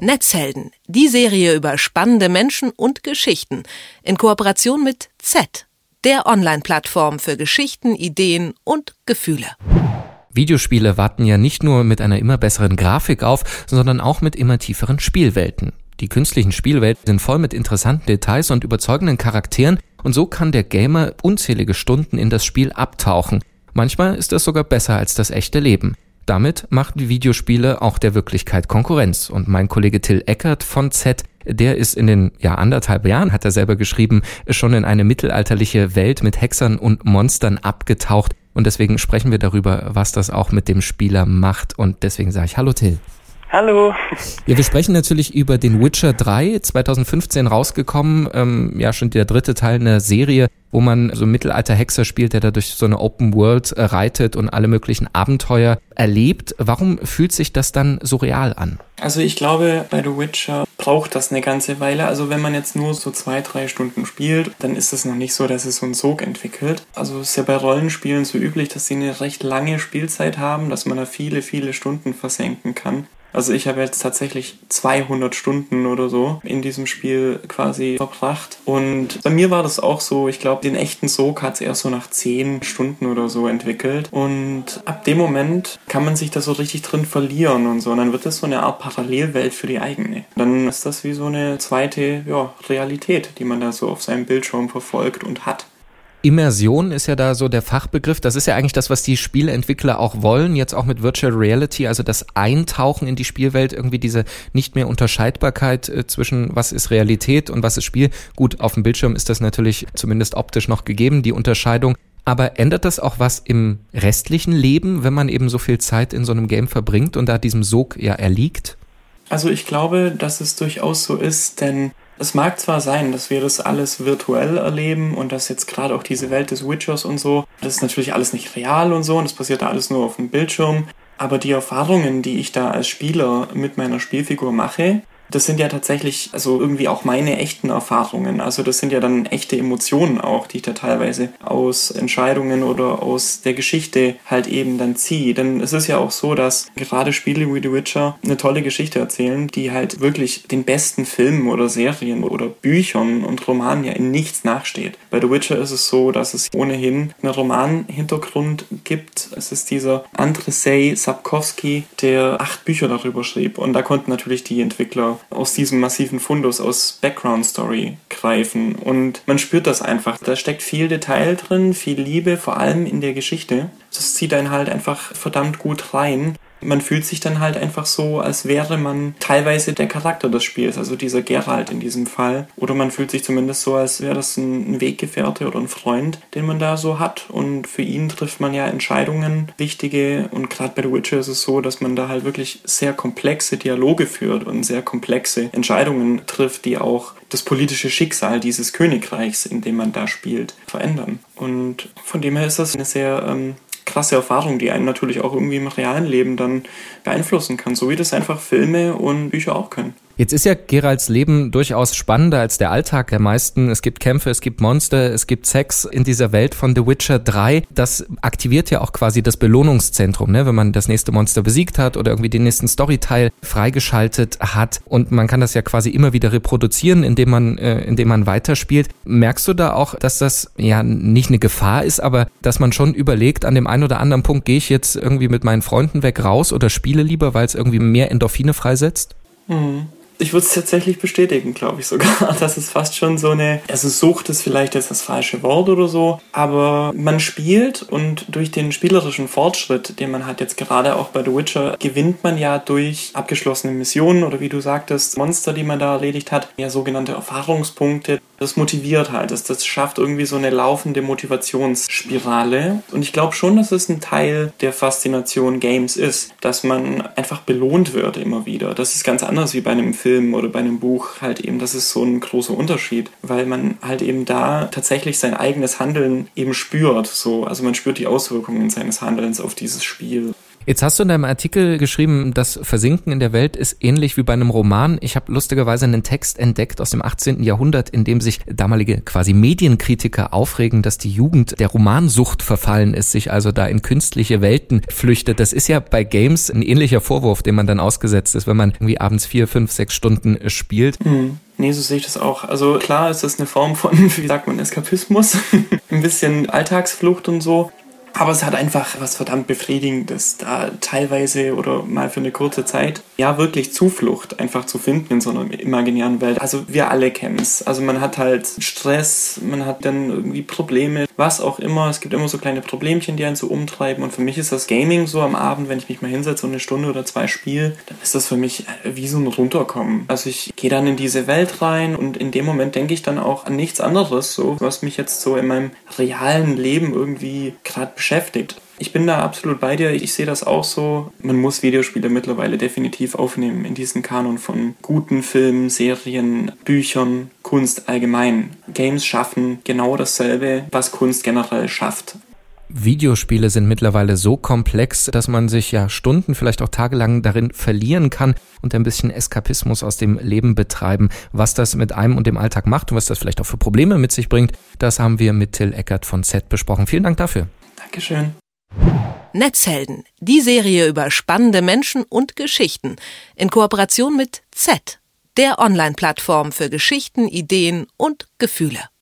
Netzhelden, die Serie über spannende Menschen und Geschichten in Kooperation mit Z, der Online-Plattform für Geschichten, Ideen und Gefühle. Videospiele warten ja nicht nur mit einer immer besseren Grafik auf, sondern auch mit immer tieferen Spielwelten. Die künstlichen Spielwelten sind voll mit interessanten Details und überzeugenden Charakteren und so kann der Gamer unzählige Stunden in das Spiel abtauchen. Manchmal ist das sogar besser als das echte Leben. Damit machen die Videospiele auch der Wirklichkeit Konkurrenz. Und mein Kollege Till Eckert von Z, der ist in den ja anderthalb Jahren, hat er selber geschrieben, schon in eine mittelalterliche Welt mit Hexern und Monstern abgetaucht. Und deswegen sprechen wir darüber, was das auch mit dem Spieler macht. Und deswegen sage ich Hallo Till. Hallo. Ja, wir sprechen natürlich über den Witcher 3, 2015 rausgekommen, ähm, ja schon der dritte Teil einer Serie, wo man so Mittelalter-Hexer spielt, der da durch so eine Open World äh, reitet und alle möglichen Abenteuer erlebt. Warum fühlt sich das dann so real an? Also ich glaube, bei The Witcher braucht das eine ganze Weile. Also wenn man jetzt nur so zwei, drei Stunden spielt, dann ist es noch nicht so, dass es so einen Sog entwickelt. Also es ist ja bei Rollenspielen so üblich, dass sie eine recht lange Spielzeit haben, dass man da viele, viele Stunden versenken kann. Also ich habe jetzt tatsächlich 200 Stunden oder so in diesem Spiel quasi verbracht. Und bei mir war das auch so, ich glaube, den echten Sog hat es erst so nach 10 Stunden oder so entwickelt. Und ab dem Moment kann man sich da so richtig drin verlieren und so. Und dann wird das so eine Art Parallelwelt für die eigene. Dann ist das wie so eine zweite ja, Realität, die man da so auf seinem Bildschirm verfolgt und hat. Immersion ist ja da so der Fachbegriff. Das ist ja eigentlich das, was die Spieleentwickler auch wollen, jetzt auch mit Virtual Reality, also das Eintauchen in die Spielwelt, irgendwie diese nicht mehr Unterscheidbarkeit äh, zwischen was ist Realität und was ist Spiel. Gut, auf dem Bildschirm ist das natürlich zumindest optisch noch gegeben, die Unterscheidung. Aber ändert das auch was im restlichen Leben, wenn man eben so viel Zeit in so einem Game verbringt und da diesem Sog ja erliegt? Also ich glaube, dass es durchaus so ist, denn es mag zwar sein, dass wir das alles virtuell erleben und dass jetzt gerade auch diese Welt des Witchers und so, das ist natürlich alles nicht real und so und das passiert da alles nur auf dem Bildschirm, aber die Erfahrungen, die ich da als Spieler mit meiner Spielfigur mache, das sind ja tatsächlich also irgendwie auch meine echten Erfahrungen. Also das sind ja dann echte Emotionen auch, die ich da teilweise aus Entscheidungen oder aus der Geschichte halt eben dann ziehe. Denn es ist ja auch so, dass gerade Spiele wie The Witcher eine tolle Geschichte erzählen, die halt wirklich den besten Filmen oder Serien oder Büchern und Romanen ja in nichts nachsteht. Bei The Witcher ist es so, dass es ohnehin einen Romanhintergrund gibt. Es ist dieser Andrzej Sapkowski, der acht Bücher darüber schrieb. Und da konnten natürlich die Entwickler aus diesem massiven Fundus aus Background Story greifen. Und man spürt das einfach. Da steckt viel Detail drin, viel Liebe, vor allem in der Geschichte. Das zieht einen halt einfach verdammt gut rein. Man fühlt sich dann halt einfach so, als wäre man teilweise der Charakter des Spiels, also dieser Geralt in diesem Fall. Oder man fühlt sich zumindest so, als wäre das ein Weggefährte oder ein Freund, den man da so hat. Und für ihn trifft man ja Entscheidungen, wichtige. Und gerade bei The Witcher ist es so, dass man da halt wirklich sehr komplexe Dialoge führt und sehr komplexe Entscheidungen trifft, die auch das politische Schicksal dieses Königreichs, in dem man da spielt, verändern. Und von dem her ist das eine sehr ähm, krasse Erfahrung, die einen natürlich auch irgendwie im realen Leben dann beeinflussen kann, so wie das einfach Filme und Bücher auch können. Jetzt ist ja Geralds Leben durchaus spannender als der Alltag der meisten. Es gibt Kämpfe, es gibt Monster, es gibt Sex in dieser Welt von The Witcher 3. Das aktiviert ja auch quasi das Belohnungszentrum, ne? wenn man das nächste Monster besiegt hat oder irgendwie den nächsten Storyteil freigeschaltet hat. Und man kann das ja quasi immer wieder reproduzieren, indem man, äh, indem man weiterspielt. Merkst du da auch, dass das ja nicht eine Gefahr ist, aber dass man schon überlegt, an dem einen oder anderen Punkt gehe ich jetzt irgendwie mit meinen Freunden weg raus oder spiele lieber, weil es irgendwie mehr Endorphine freisetzt? Mhm ich würde es tatsächlich bestätigen, glaube ich sogar. Das ist fast schon so eine, also Sucht ist vielleicht jetzt das falsche Wort oder so, aber man spielt und durch den spielerischen Fortschritt, den man hat jetzt gerade auch bei The Witcher, gewinnt man ja durch abgeschlossene Missionen oder wie du sagtest, Monster, die man da erledigt hat, ja sogenannte Erfahrungspunkte. Das motiviert halt, das, das schafft irgendwie so eine laufende Motivationsspirale. Und ich glaube schon, dass es ein Teil der Faszination Games ist, dass man einfach belohnt wird immer wieder. Das ist ganz anders wie bei einem Film oder bei einem Buch halt eben, das ist so ein großer Unterschied, weil man halt eben da tatsächlich sein eigenes Handeln eben spürt. So, also man spürt die Auswirkungen seines Handelns auf dieses Spiel. Jetzt hast du in deinem Artikel geschrieben, das Versinken in der Welt ist ähnlich wie bei einem Roman. Ich habe lustigerweise einen Text entdeckt aus dem 18. Jahrhundert, in dem sich damalige quasi Medienkritiker aufregen, dass die Jugend der Romansucht verfallen ist, sich also da in künstliche Welten flüchtet. Das ist ja bei Games ein ähnlicher Vorwurf, dem man dann ausgesetzt ist, wenn man irgendwie abends vier, fünf, sechs Stunden spielt. Mhm. Nee, so sehe ich das auch. Also klar ist das eine Form von, wie sagt man, Eskapismus, ein bisschen Alltagsflucht und so. Aber es hat einfach was verdammt Befriedigendes, da teilweise oder mal für eine kurze Zeit, ja, wirklich Zuflucht einfach zu finden in so einer imaginären Welt. Also wir alle kennen es. Also man hat halt Stress, man hat dann irgendwie Probleme, was auch immer. Es gibt immer so kleine Problemchen, die einen so umtreiben. Und für mich ist das Gaming so am Abend, wenn ich mich mal hinsetze und eine Stunde oder zwei spiele, dann ist das für mich wie so ein Runterkommen. Also ich gehe dann in diese Welt rein und in dem Moment denke ich dann auch an nichts anderes, so was mich jetzt so in meinem realen Leben irgendwie gerade beschäftigt. Ich bin da absolut bei dir. Ich sehe das auch so. Man muss Videospiele mittlerweile definitiv aufnehmen in diesen Kanon von guten Filmen, Serien, Büchern, Kunst allgemein. Games schaffen genau dasselbe, was Kunst generell schafft. Videospiele sind mittlerweile so komplex, dass man sich ja Stunden, vielleicht auch tagelang darin verlieren kann und ein bisschen Eskapismus aus dem Leben betreiben. Was das mit einem und dem Alltag macht und was das vielleicht auch für Probleme mit sich bringt, das haben wir mit Till Eckert von Z besprochen. Vielen Dank dafür. Dankeschön. Netzhelden, die Serie über spannende Menschen und Geschichten in Kooperation mit Z, der Online-Plattform für Geschichten, Ideen und Gefühle.